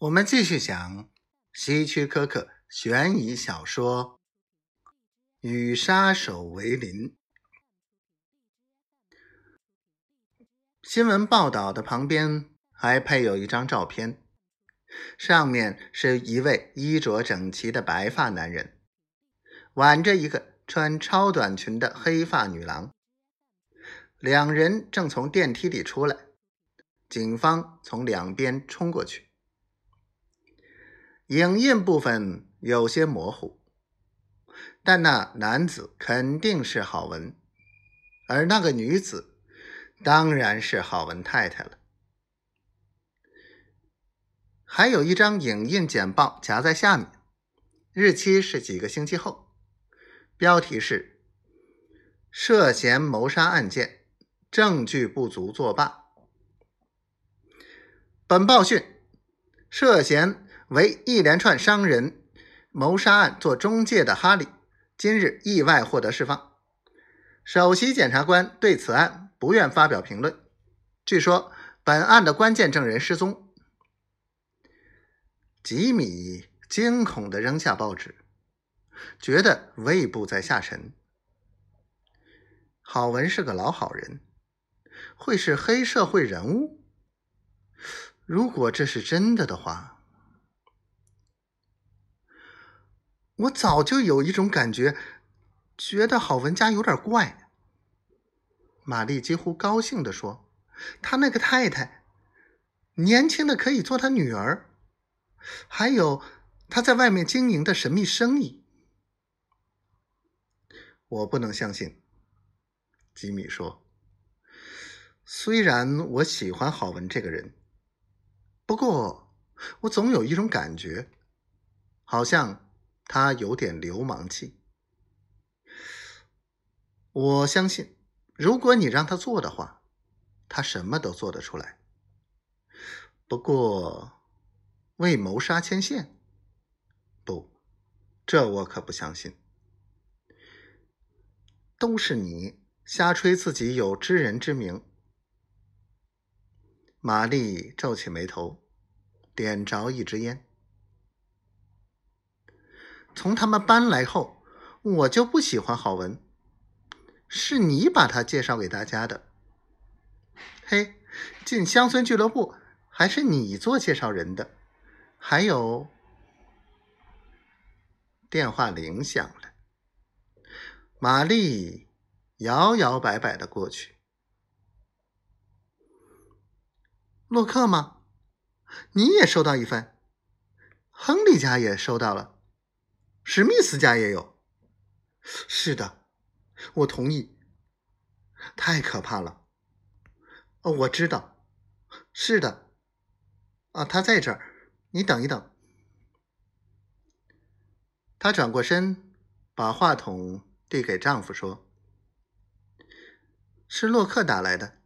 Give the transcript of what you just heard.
我们继续讲希区柯克悬疑小说《与杀手为邻》。新闻报道的旁边还配有一张照片，上面是一位衣着整齐的白发男人，挽着一个穿超短裙的黑发女郎，两人正从电梯里出来，警方从两边冲过去。影印部分有些模糊，但那男子肯定是郝文，而那个女子当然是郝文太太了。还有一张影印简报夹在下面，日期是几个星期后，标题是“涉嫌谋杀案件，证据不足作罢”。本报讯：涉嫌。为一连串商人谋杀案做中介的哈利，今日意外获得释放。首席检察官对此案不愿发表评论。据说本案的关键证人失踪。吉米惊恐地扔下报纸，觉得胃部在下沉。郝文是个老好人，会是黑社会人物？如果这是真的的话。我早就有一种感觉，觉得郝文家有点怪。玛丽几乎高兴地说：“他那个太太，年轻的可以做他女儿，还有他在外面经营的神秘生意。”我不能相信，吉米说：“虽然我喜欢郝文这个人，不过我总有一种感觉，好像……”他有点流氓气，我相信，如果你让他做的话，他什么都做得出来。不过，为谋杀牵线，不，这我可不相信。都是你瞎吹自己有知人之明。玛丽皱起眉头，点着一支烟。从他们搬来后，我就不喜欢郝文。是你把他介绍给大家的。嘿，进乡村俱乐部还是你做介绍人的。还有，电话铃响了。玛丽摇摇摆摆的过去。洛克吗？你也收到一份。亨利家也收到了。史密斯家也有。是的，我同意。太可怕了。哦，我知道。是的。啊，他在这儿。你等一等。她转过身，把话筒递给丈夫，说：“是洛克打来的。